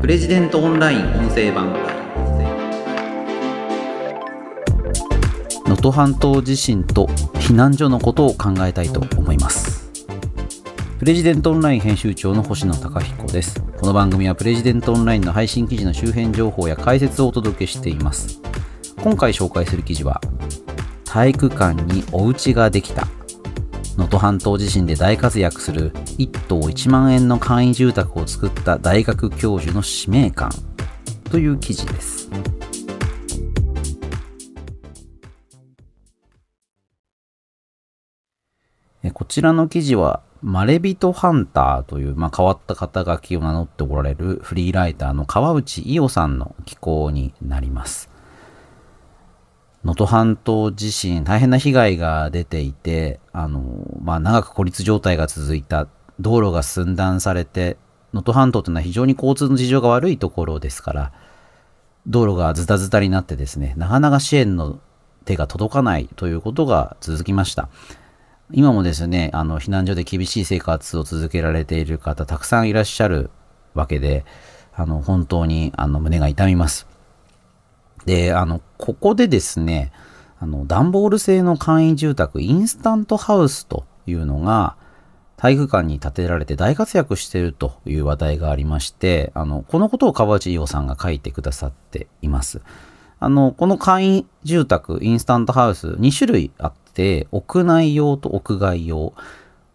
プレジデントオンライン音声版。能登半島地震と避難所のことを考えたいと思います。プレジデントオンライン編集長の星野貴彦です。この番組はプレジデントオンラインの配信記事の周辺情報や解説をお届けしています。今回紹介する記事は体育館にお家ができた。能登半島地震で大活躍する1棟1万円の簡易住宅を作った大学教授の使命感という記事です。こちらの記事は、マレビトハンターという、まあ、変わった肩書きを名乗っておられるフリーライターの川内伊代さんの寄稿になります。能登半島地震、大変な被害が出ていて、あの、まあ、長く孤立状態が続いた、道路が寸断されて、能登半島というのは非常に交通の事情が悪いところですから、道路がズタズタになってですね、なかなか支援の手が届かないということが続きました。今もですね、あの、避難所で厳しい生活を続けられている方、たくさんいらっしゃるわけで、あの、本当に、あの、胸が痛みます。で、あの、ここでですね、あの、段ボール製の簡易住宅、インスタントハウスというのが、体育館に建てられて大活躍しているという話題がありまして、あの、このことを川内伊代さんが書いてくださっています。あの、この簡易住宅、インスタントハウス、2種類あって、屋内用と屋外用。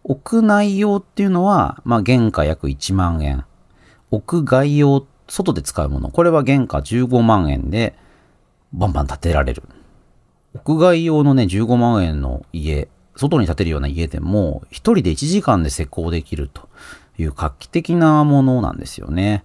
屋内用っていうのは、まあ、原価約1万円。屋外用、外で使うもの。これは原価15万円で、バンバン建てられる。屋外用のね、15万円の家、外に建てるような家でも、一人で1時間で施工できるという画期的なものなんですよね。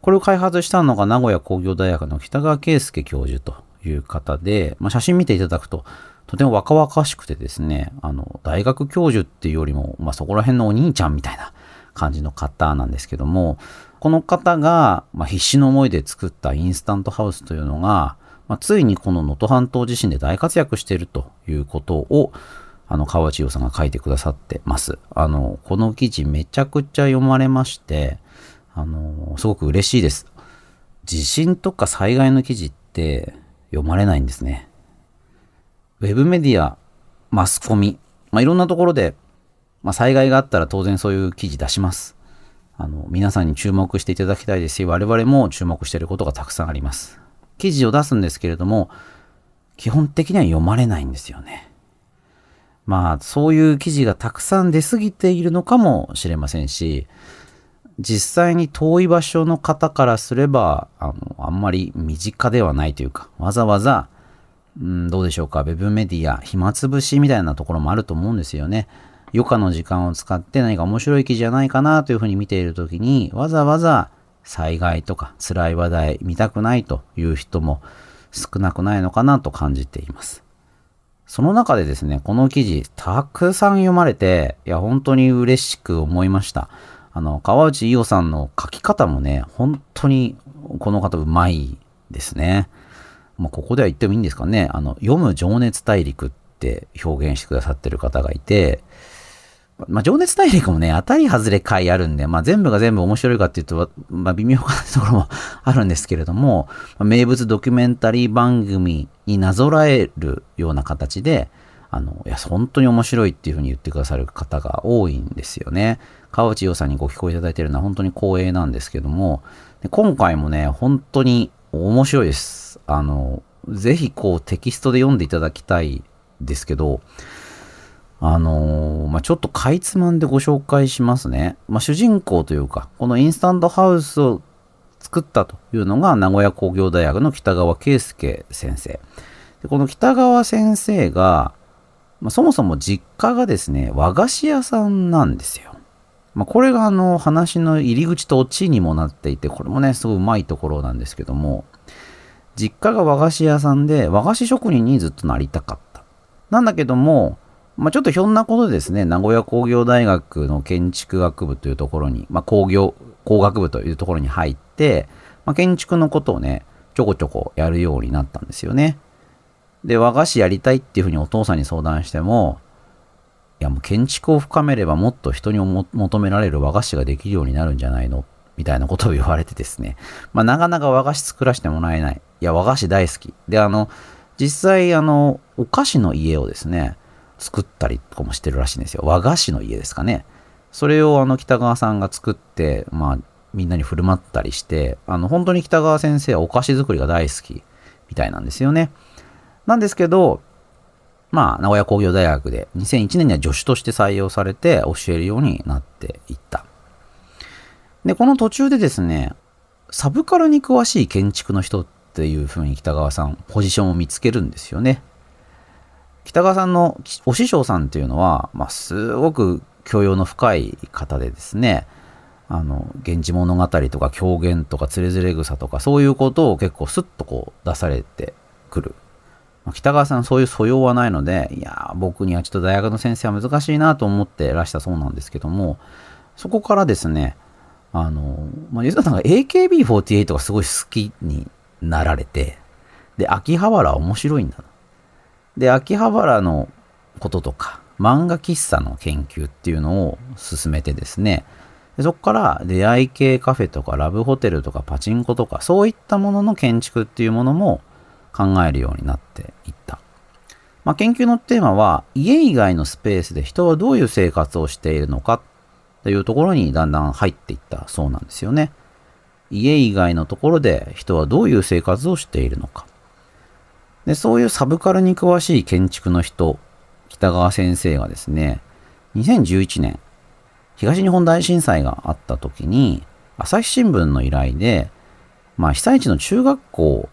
これを開発したのが名古屋工業大学の北川圭介教授という方で、まあ、写真見ていただくと、とても若々しくてですね、あの、大学教授っていうよりも、まあ、そこら辺のお兄ちゃんみたいな感じの方なんですけども、この方が、ま、必死の思いで作ったインスタントハウスというのが、まあ、ついにこの能登半島地震で大活躍しているということを、あの、川内洋さんが書いてくださってます。あの、この記事めちゃくちゃ読まれまして、あの、すごく嬉しいです。地震とか災害の記事って読まれないんですね。ウェブメディア、マスコミ、まあ、いろんなところで、まあ、災害があったら当然そういう記事出します。あの、皆さんに注目していただきたいですし、我々も注目していることがたくさんあります。記事を出すんですけれども、基本的には読まれないんですよね。まあ、そういう記事がたくさん出過ぎているのかもしれませんし、実際に遠い場所の方からすれば、あの、あんまり身近ではないというか、わざわざ、うん、どうでしょうか、ウェブメディア、暇つぶしみたいなところもあると思うんですよね。余暇の時間を使って何か面白い記事じゃないかなというふうに見ているときに、わざわざ災害とか辛い話題見たくないという人も少なくないのかなと感じています。その中でですね、この記事たくさん読まれて、いや、本当に嬉しく思いました。あの、川内伊代さんの書き方もね、本当にこの方うまいですね。まあ、ここでは言ってもいいんですかね。あの、読む情熱大陸って表現してくださってる方がいて、まあ、情熱大陸もね、当たり外れ回あるんで、まあ、全部が全部面白いかっていうと、まあ、微妙かなところも あるんですけれども、名物ドキュメンタリー番組になぞらえるような形で、あの、いや、本当に面白いっていうふうに言ってくださる方が多いんですよね。川内洋さんにご聞こえいただいてるのは本当に光栄なんですけども、で今回もね、本当に面白いです。あの、ぜひこうテキストで読んでいただきたいですけど、あのー、まあ、ちょっとかいつまんでご紹介しますね。まあ、主人公というか、このインスタントハウスを作ったというのが名古屋工業大学の北川圭介先生。でこの北川先生が、まあ、そもそも実家がですね、和菓子屋さんなんですよ。まあ、これがあの話の入り口とオチにもなっていて、これもね、すごいうまいところなんですけども、実家が和菓子屋さんで和菓子職人にずっとなりたかった。なんだけども、まあ、ちょっとひょんなことですね、名古屋工業大学の建築学部というところに、まあ、工業、工学部というところに入って、まあ、建築のことをね、ちょこちょこやるようになったんですよね。で、和菓子やりたいっていうふうにお父さんに相談しても、いやもう建築を深めればもっと人に求められる和菓子ができるようになるんじゃないの？みたいなことを言われてですね、まあ、なかなか和菓子作らせてもらえない。いや、和菓子大好き。で、あの、実際、あの、お菓子の家をですね、作ったりとかもしてるらしいんですよ。和菓子の家ですかね。それをあの北川さんが作って、まあ、みんなに振る舞ったりして、あの、本当に北川先生はお菓子作りが大好きみたいなんですよね。なんですけど、まあ、名古屋工業大学で2001年には助手として採用されて教えるようになっていった。で、この途中でですね、サブカルに詳しい建築の人っていうふうに北川さん、ポジションを見つけるんですよね。北川さんのお師匠さんっていうのは、まあ、すごく教養の深い方でですね、あの、源氏物語とか狂言とかつれづれ草とかそういうことを結構スッとこう出されてくる。まあ、北川さんそういう素養はないので、いや僕にはちょっと大学の先生は難しいなと思ってらしたそうなんですけども、そこからですね、あの、まあ、実はなんか AKB48 がすごい好きになられて、で、秋葉原面白いんだ。で、秋葉原のこととか、漫画喫茶の研究っていうのを進めてですね、でそこから出会い系カフェとかラブホテルとかパチンコとかそういったものの建築っていうものも考えるようになっていった。まあ、研究のテーマは家以外のスペースで人はどういう生活をしているのかというところにだんだん入っていったそうなんですよね。家以外のところで人はどういう生活をしているのか。でそういうサブカルに詳しい建築の人、北川先生がですね、2011年、東日本大震災があった時に、朝日新聞の依頼で、まあ、被災地の中学校を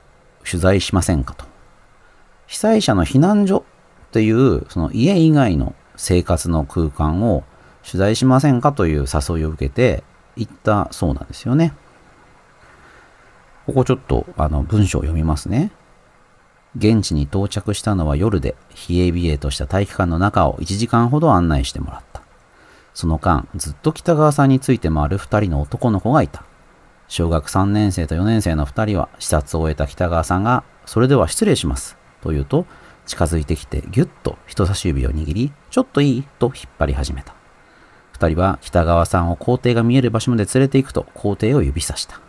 取材しませんかと。被災者の避難所っていう、その家以外の生活の空間を取材しませんかという誘いを受けて行ったそうなんですよね。ここちょっとあの文章を読みますね。現地に到着したのは夜で、冷え冷えとした体育館の中を1時間ほど案内してもらった。その間、ずっと北川さんについて回る2人の男の子がいた。小学3年生と4年生の2人は視察を終えた北川さんが、それでは失礼します。と言うと、近づいてきてぎゅっと人差し指を握り、ちょっといいと引っ張り始めた。2人は北川さんを校庭が見える場所まで連れて行くと校庭を指さした。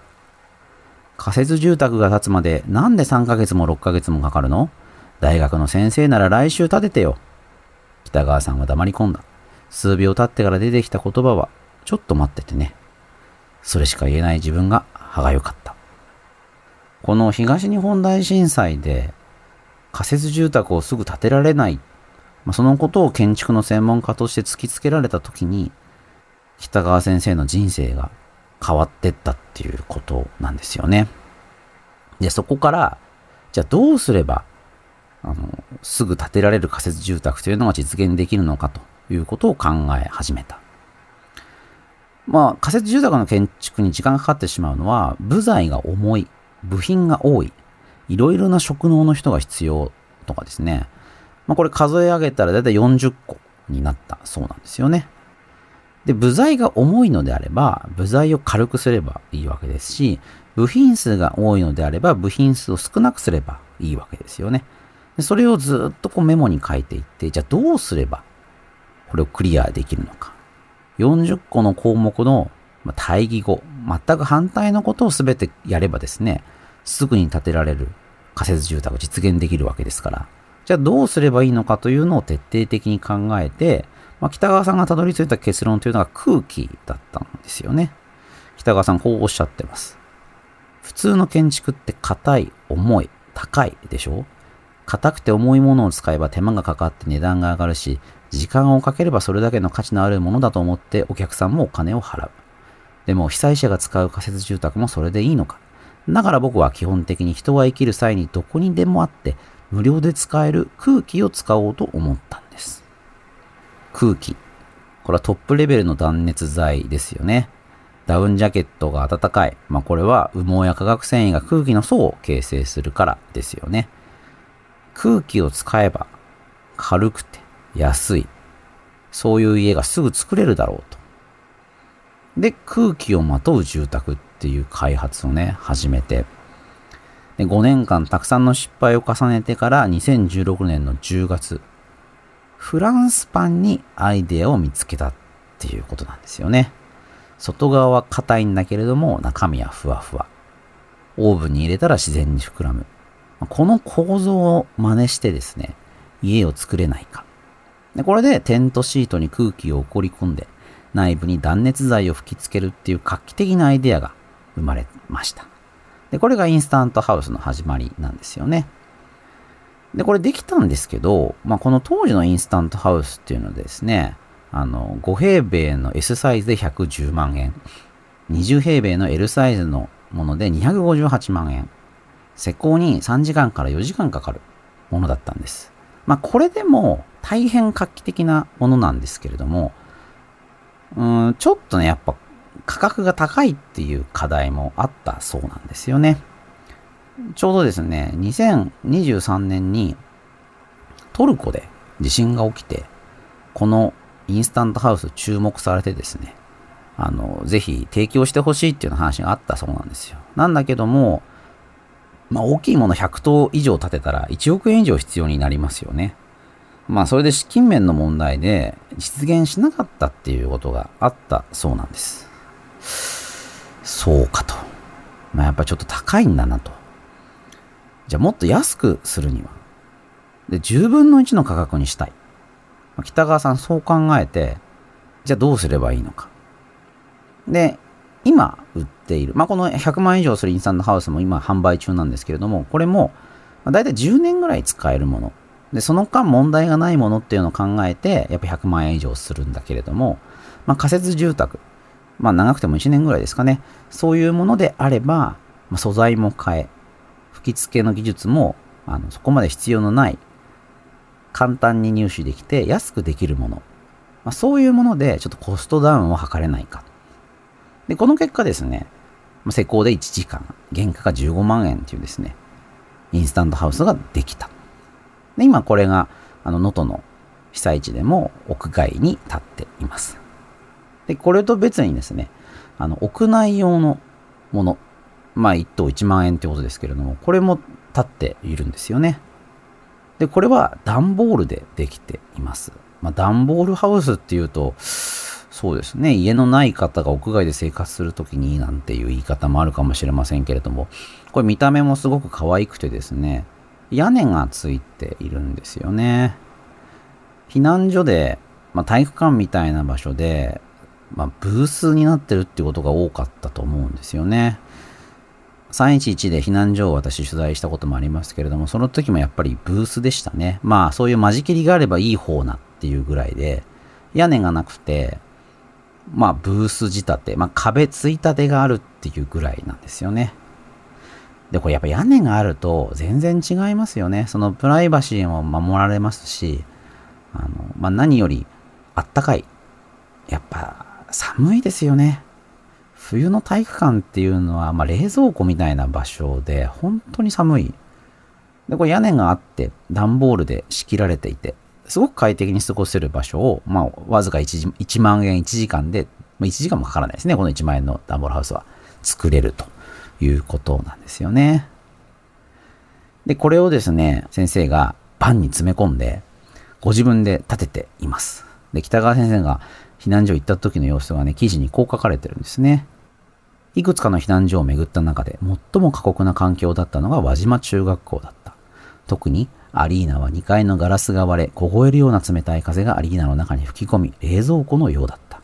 仮設住宅が建つまでなんで3ヶ月も6ヶ月もかかるの？大学の先生なら来週建ててよ。北川さんは黙り込んだ。数秒経ってから出てきた言葉は、ちょっと待っててね。それしか言えない自分が歯が良かった。この東日本大震災で仮設住宅をすぐ建てられない、まあ、そのことを建築の専門家として突きつけられた時に、北川先生の人生が変わってったっていうことなんですよね。で、そこから、じゃあどうすれば、あの、すぐ建てられる仮設住宅というのが実現できるのかということを考え始めた。まあ、仮設住宅の建築に時間がかかってしまうのは、部材が重い、部品が多い、いろいろな職能の人が必要とかですね。まあ、これ数え上げたらだいたい40個になったそうなんですよね。で、部材が重いのであれば、部材を軽くすればいいわけですし、部品数が多いのであれば、部品数を少なくすればいいわけですよね。でそれをずっとこうメモに書いていって、じゃあどうすればこれをクリアできるのか。40個の項目の対義語、全く反対のことを全てやればですね、すぐに建てられる仮設住宅を実現できるわけですから、じゃあどうすればいいのかというのを徹底的に考えて、まあ、北川さんがたどり着いた結論というのが空気だったんですよね。北川さんこうおっしゃってます。普通の建築って硬い、重い、高いでしょ？硬くて重いものを使えば手間がかかって値段が上がるし、時間をかければそれだけの価値のあるものだと思ってお客さんもお金を払う。でも被災者が使う仮設住宅もそれでいいのか。だから僕は基本的に人が生きる際にどこにでもあって無料で使える空気を使おうと思ったんです。空気。これはトップレベルの断熱材ですよね。ダウンジャケットが暖かい。まあこれは羽毛や化学繊維が空気の層を形成するからですよね。空気を使えば軽くて安い。そういう家がすぐ作れるだろうと。で、空気をまとう住宅っていう開発をね、始めて、で5年間たくさんの失敗を重ねてから2016年の10月、フランスパンにアイデアを見つけたっていうことなんですよね。外側は硬いんだけれども中身はふわふわ。オーブンに入れたら自然に膨らむ。この構造を真似してですね、家を作れないか。でこれでテントシートに空気を送り込んで、内部に断熱材を吹き付けるっていう画期的なアイデアが生まれました。で、これがインスタントハウスの始まりなんですよね。で、これできたんですけど、まあ、この当時のインスタントハウスっていうのはですね、あの、5平米の S サイズで110万円、20平米の L サイズのもので258万円、施工に3時間から4時間かかるものだったんです。まあ、これでも大変画期的なものなんですけれども、うん、ちょっとね、やっぱ価格が高いっていう課題もあったそうなんですよね。ちょうどですね、2023年にトルコで地震が起きて、このインスタントハウス注目されてですね、あの、ぜひ提供してほしいっていう話があったそうなんですよ。なんだけども、まあ大きいもの100棟以上建てたら1億円以上必要になりますよね。まあそれで資金面の問題で実現しなかったっていうことがあったそうなんです。そうかと。まあやっぱちょっと高いんだなと。じゃあもっと安くするには。で、10分の1の価格にしたい。北川さんそう考えて、じゃあどうすればいいのか。で、今売っている、まあ、この100万円以上するインスタントハウスも今販売中なんですけれども、これも、まあ、大体10年ぐらい使えるもの。で、その間問題がないものっていうのを考えて、やっぱ100万円以上するんだけれども、まあ、仮設住宅、まあ、長くても1年ぐらいですかね。そういうものであれば、まあ、素材も変え、吹き付けの技術も、あの、そこまで必要のない、簡単に入手できて安くできるもの。まあ、そういうもので、ちょっとコストダウンを図れないか。で、この結果ですね、施工で1時間、原価が15万円っていうですね、インスタントハウスができた。で、今これが、あの、能登の被災地でも屋外に立っています。で、これと別にですね、あの、屋内用のもの、まあ、1棟1万円ってことですけれども、これも立っているんですよね。で、これは段ボールでできています。まあ、段ボールハウスっていうと、そうですね、家のない方が屋外で生活するときになんていう言い方もあるかもしれませんけれども、これ見た目もすごく可愛くてですね、屋根がついているんですよね。避難所で、まあ、体育館みたいな場所で、まあ、ブースになってるってことが多かったと思うんですよね。311で避難所を私取材したこともありますけれども、その時もやっぱりブースでしたね。まあそういう間仕切りがあればいい方なっていうぐらいで、屋根がなくて、まあブース仕立て、まあ壁ついたてがあるっていうぐらいなんですよね。で、これやっぱ屋根があると全然違いますよね。そのプライバシーも守られますし、あの、まあ何よりあったかい。やっぱ寒いですよね。冬の体育館っていうのは、まあ、冷蔵庫みたいな場所で、本当に寒い。で、これ屋根があって、段ボールで仕切られていて、すごく快適に過ごせる場所を、まあ、わずか 1, 1万円1時間で、まあ、1時間もかからないですね。この1万円の段ボールハウスは作れるということなんですよね。で、これをですね、先生がパンに詰め込んで、ご自分で立てています。で、北川先生が避難所行った時の様子がね、記事にこう書かれてるんですね。いくつかの避難所を巡った中で最も過酷な環境だったのが輪島中学校だった。特にアリーナは2階のガラスが割れ、凍えるような冷たい風がアリーナの中に吹き込み、冷蔵庫のようだった。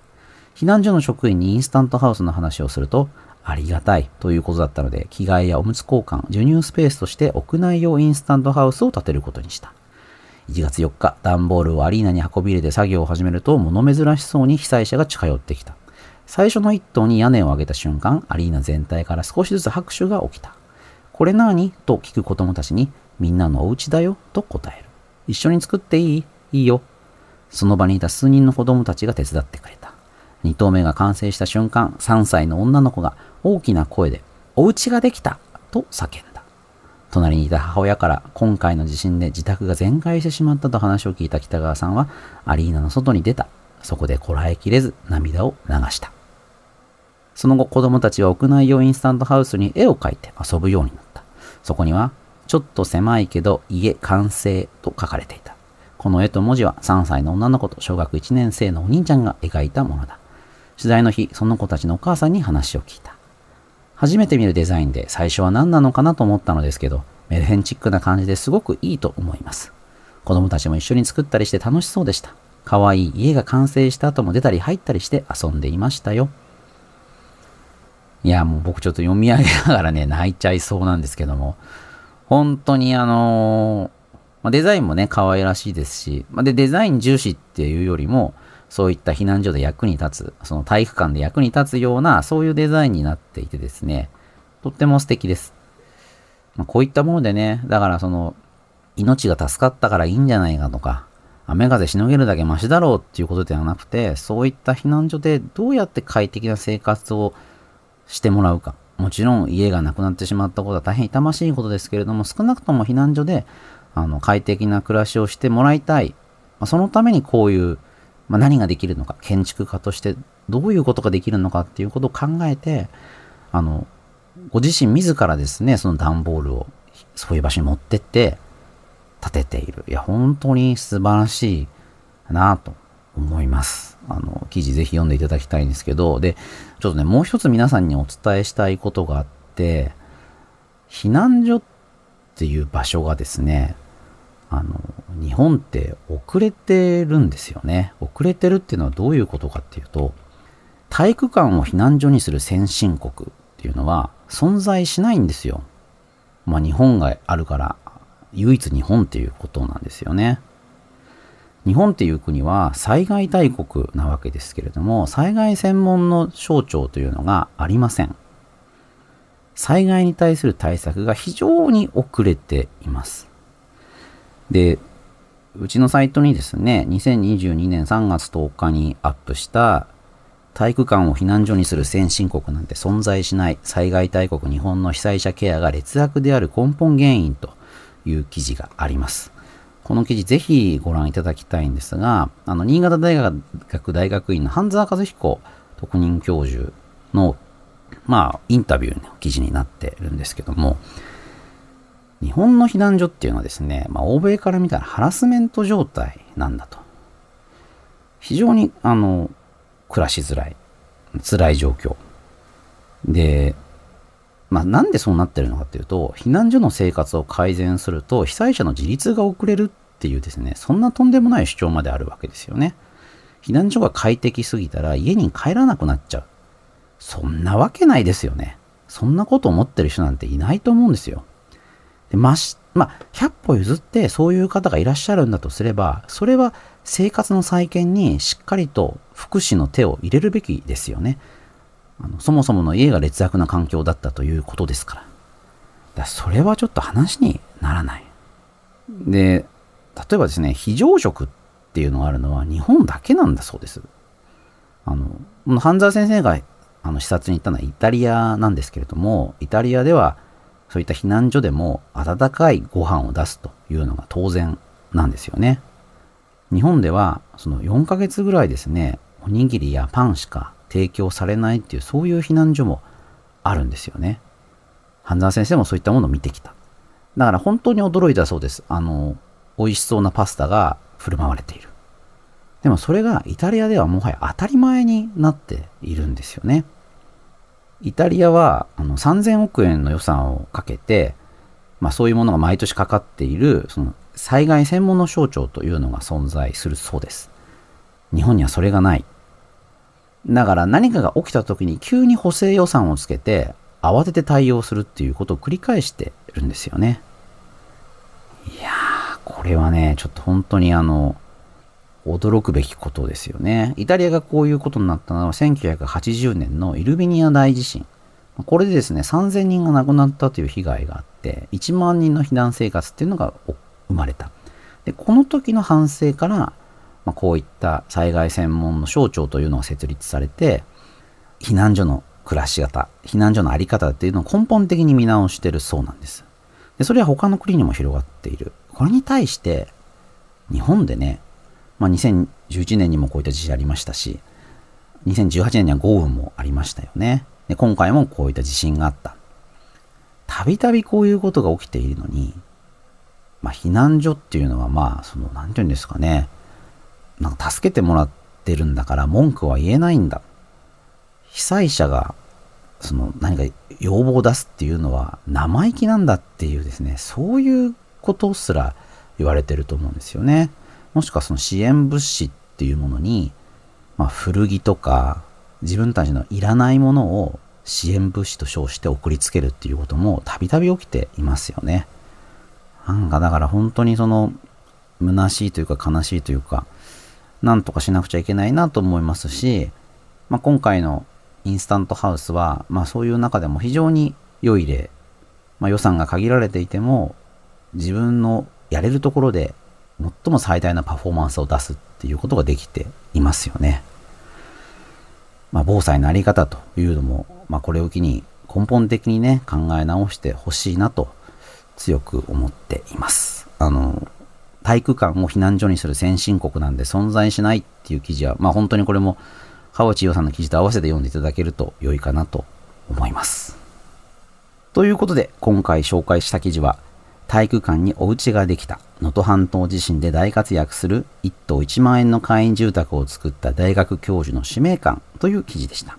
避難所の職員にインスタントハウスの話をすると、ありがたいということだったので、着替えやおむつ交換、授乳スペースとして屋内用インスタントハウスを建てることにした。1月4日、段ボールをアリーナに運び入れて作業を始めると、物珍しそうに被災者が近寄ってきた。最初の一頭に屋根を上げた瞬間、アリーナ全体から少しずつ拍手が起きた。これ何と聞く子供たちに、みんなのお家だよ、と答える。一緒に作っていい？いいよ。その場にいた数人の子供たちが手伝ってくれた。二頭目が完成した瞬間、3歳の女の子が大きな声で、お家ができたと叫んだ。隣にいた母親から今回の地震で自宅が全壊してしまったと話を聞いた北川さんはアリーナの外に出た。そこでこらえきれず涙を流した。その後子供たちは屋内用インスタントハウスに絵を描いて遊ぶようになった。そこにはちょっと狭いけど家完成と書かれていた。この絵と文字は3歳の女の子と小学1年生のお兄ちゃんが描いたものだ。取材の日、その子たちのお母さんに話を聞いた。初めて見るデザインで最初は何なのかなと思ったのですけど、メルヘンチックな感じですごくいいと思います。子供たちも一緒に作ったりして楽しそうでした。可愛い家が完成した後も出たり入ったりして遊んでいましたよ。いや、もう僕ちょっと読み上げながらね、泣いちゃいそうなんですけども、本当にあのまデザインもね、可愛らしいですし、まで、デザイン重視っていうよりも、そういった避難所で役に立つ、その体育館で役に立つような、そういうデザインになっていてですね、とっても素敵です。まあ、こういったものでね、だからその、命が助かったからいいんじゃないかとか、雨風しのげるだけマシだろうっていうことではなくて、そういった避難所でどうやって快適な生活をしてもらうか。もちろん家がなくなってしまったことは大変痛ましいことですけれども、少なくとも避難所であの快適な暮らしをしてもらいたい。まあ、そのためにこういう、まあ、何ができるのか、建築家としてどういうことができるのかっていうことを考えて、あの、ご自身自らですね、その段ボールをそういう場所に持ってって建てている。いや、本当に素晴らしいなと思います。あの、記事ぜひ読んでいただきたいんですけど、で、ちょっとね、もう一つ皆さんにお伝えしたいことがあって、避難所っていう場所がですね、あの、日本って遅れてるんですよね。遅れてるっていうのはどういうことかっていうと、体育館を避難所にする先進国っていうのは存在しないんですよ。まあ日本があるから唯一日本っていうことなんですよね。日本っていう国は災害大国なわけですけれども、災害専門の省庁というのがありません。災害に対する対策が非常に遅れています。で、うちのサイトにですね、2022年3月10日にアップした体育館を避難所にする先進国なんて存在しない災害大国日本の被災者ケアが劣悪である根本原因という記事があります。この記事ぜひご覧いただきたいんですが、あの、新潟大学大学院の半沢和彦特任教授の、まあ、インタビューの記事になってるんですけども、日本の避難所っていうのはですね、まあ、欧米から見たらハラスメント状態なんだと。非常に、あの、暮らしづらい、辛い状況。で、まあ、なんでそうなってるのかっていうと、避難所の生活を改善すると、被災者の自立が遅れるっていうですね、そんなとんでもない主張まであるわけですよね。避難所が快適すぎたら家に帰らなくなっちゃう。そんなわけないですよね。そんなこと思ってる人なんていないと思うんですよ。でまし、まあ、100歩譲ってそういう方がいらっしゃるんだとすれば、それは生活の再建にしっかりと福祉の手を入れるべきですよね。あのそもそもの家が劣悪な環境だったということですから。だそれはちょっと話にならない。で、例えばですね、非常食っていうのがあるのは日本だけなんだそうです。あの、半沢先生があの視察に行ったのはイタリアなんですけれども、イタリアではそういった避難所でも温かいご飯を出すというのが当然なんですよね。日本ではその4ヶ月ぐらいですね、おにぎりやパンしか提供されないっていう、そういう避難所もあるんですよね。半沢先生もそういったものを見てきた。だから本当に驚いたそうです。あの、美味しそうなパスタが振る舞われている。でもそれがイタリアではもはや当たり前になっているんですよね。イタリアはあの3000億円の予算をかけて、まあ、そういうものが毎年かかっているその災害専門の省庁というのが存在するそうです。日本にはそれがない。だから何かが起きた時に急に補正予算をつけて慌てて対応するっていうことを繰り返してるんですよね。いやー、これはね、ちょっと本当にあの、驚くべきことですよね。イタリアがこういうことになったのは1980年のイルビニア大地震。これでですね、3000人が亡くなったという被害があって、1万人の避難生活っていうのが生まれた。で、この時の反省から、まあ、こういった災害専門の省庁というのが設立されて、避難所の暮らし方、避難所のあり方っていうのを根本的に見直してるそうなんです。で、それは他の国にも広がっている。これに対して、日本でね、まあ、2011年にもこういった地震ありましたし、2018年には豪雨もありましたよね。で、今回もこういった地震があった。たびたびこういうことが起きているのに、まあ、避難所っていうのはまあ、その、なんて言うんですかね。なんか助けてもらってるんだから文句は言えないんだ。被災者がその何か要望を出すっていうのは生意気なんだっていうですね、そういうことすら言われてると思うんですよね。もしくはその支援物資っていうものに、まあ、古着とか自分たちのいらないものを支援物資と称して送りつけるっていうこともたびたび起きていますよね。なんかだから本当にその虚しいというか悲しいというか、なんとかしなくちゃいけないなと思いますし、まあ、今回のインスタントハウスは、まあ、そういう中でも非常に良い例、まあ、予算が限られていても自分のやれるところで最も最大なパフォーマンスを出すっていうことができていますよね。まあ、防災のあり方というのも、まあ、これを機に根本的にね、考え直してほしいなと強く思っています。あの、体育館を避難所にする先進国なんで存在しないっていう記事は、まあ本当にこれも川内洋さんの記事と合わせて読んでいただけると良いかなと思います。ということで、今回紹介した記事は、体育館にお家ができた、能登半島地震で大活躍する1棟1万円の会員住宅を作った大学教授の使命感という記事でした。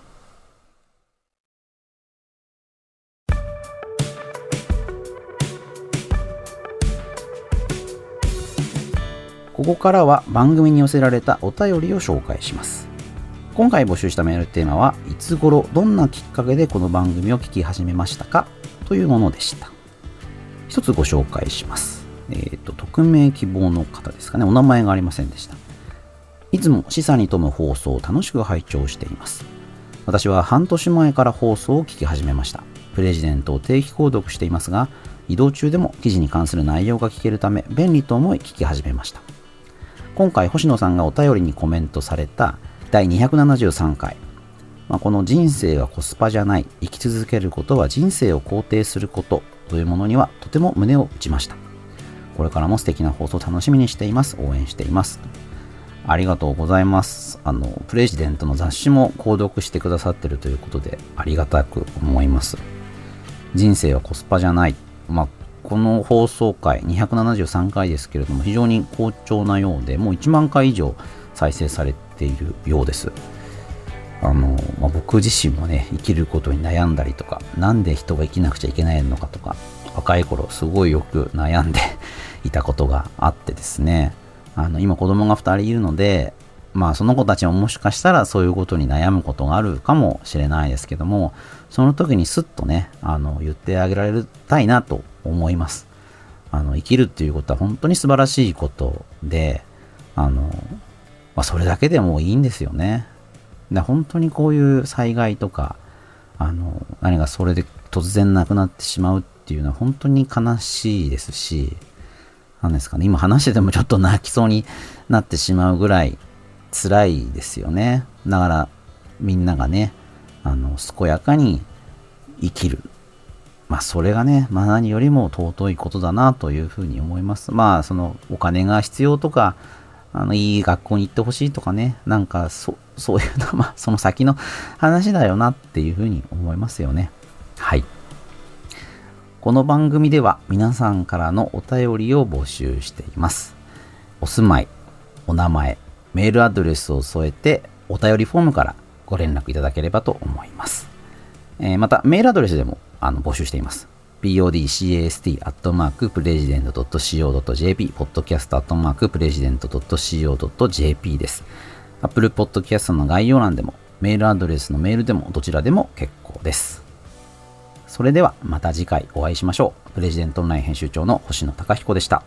ここからは番組に寄せられたお便りを紹介します。今回募集したメールテーマはいつ頃どんなきっかけでこの番組を聞き始めましたか？というものでした。一つご紹介します。えっ、ー、と、匿名希望の方ですかね。お名前がありませんでした。いつも示唆に富む放送を楽しく拝聴しています。私は半年前から放送を聞き始めました。プレジデントを定期購読していますが、移動中でも記事に関する内容が聞けるため便利と思い聞き始めました。今回星野さんがお便りにコメントされた第273回、まあ、この人生はコスパじゃない。生き続けることは人生を肯定することというものにはとても胸を打ちました。これからも素敵な放送楽しみにしています。応援しています。ありがとうございます。あのプレジデントの雑誌も購読してくださってるということでありがたく思います。人生はコスパじゃない。まあこの放送回273回ですけれども非常に好調なようでもう1万回以上再生されているようです。あの、まあ、僕自身もね生きることに悩んだりとか何で人が生きなくちゃいけないのかとか若い頃すごいよく悩んで いたことがあってですね。あの今子供が2人いるのでまあその子たちももしかしたらそういうことに悩むことがあるかもしれないですけどもその時にスッとねあの言ってあげられたいなと思います。あの、生きるっていうことは本当に素晴らしいことで、あの、まあ、それだけでもいいんですよね。で本当にこういう災害とか、あの、何かそれで突然亡くなってしまうっていうのは本当に悲しいですし、なんですかね、今話しててもちょっと泣きそうになってしまうぐらい辛いですよね。だからみんながね、あの、健やかに生きるまあそれがね、まあ何よりも尊いことだなというふうに思います。まあそのお金が必要とか、あのいい学校に行ってほしいとかね、なんかそそういうのはまあその先の話だよなっていうふうに思いますよね。はい。この番組では皆さんからのお便りを募集しています。お住まい、お名前、メールアドレスを添えてお便りフォームからご連絡いただければと思います。えー、また、メールアドレスでもあの募集しています。podcast.president.co.jp、podcast.president.co.jp です。Apple Podcast の概要欄でも、メールアドレスのメールでも、どちらでも結構です。それではまた次回お会いしましょう。プレジデントオンライン編集長の星野貴彦でした。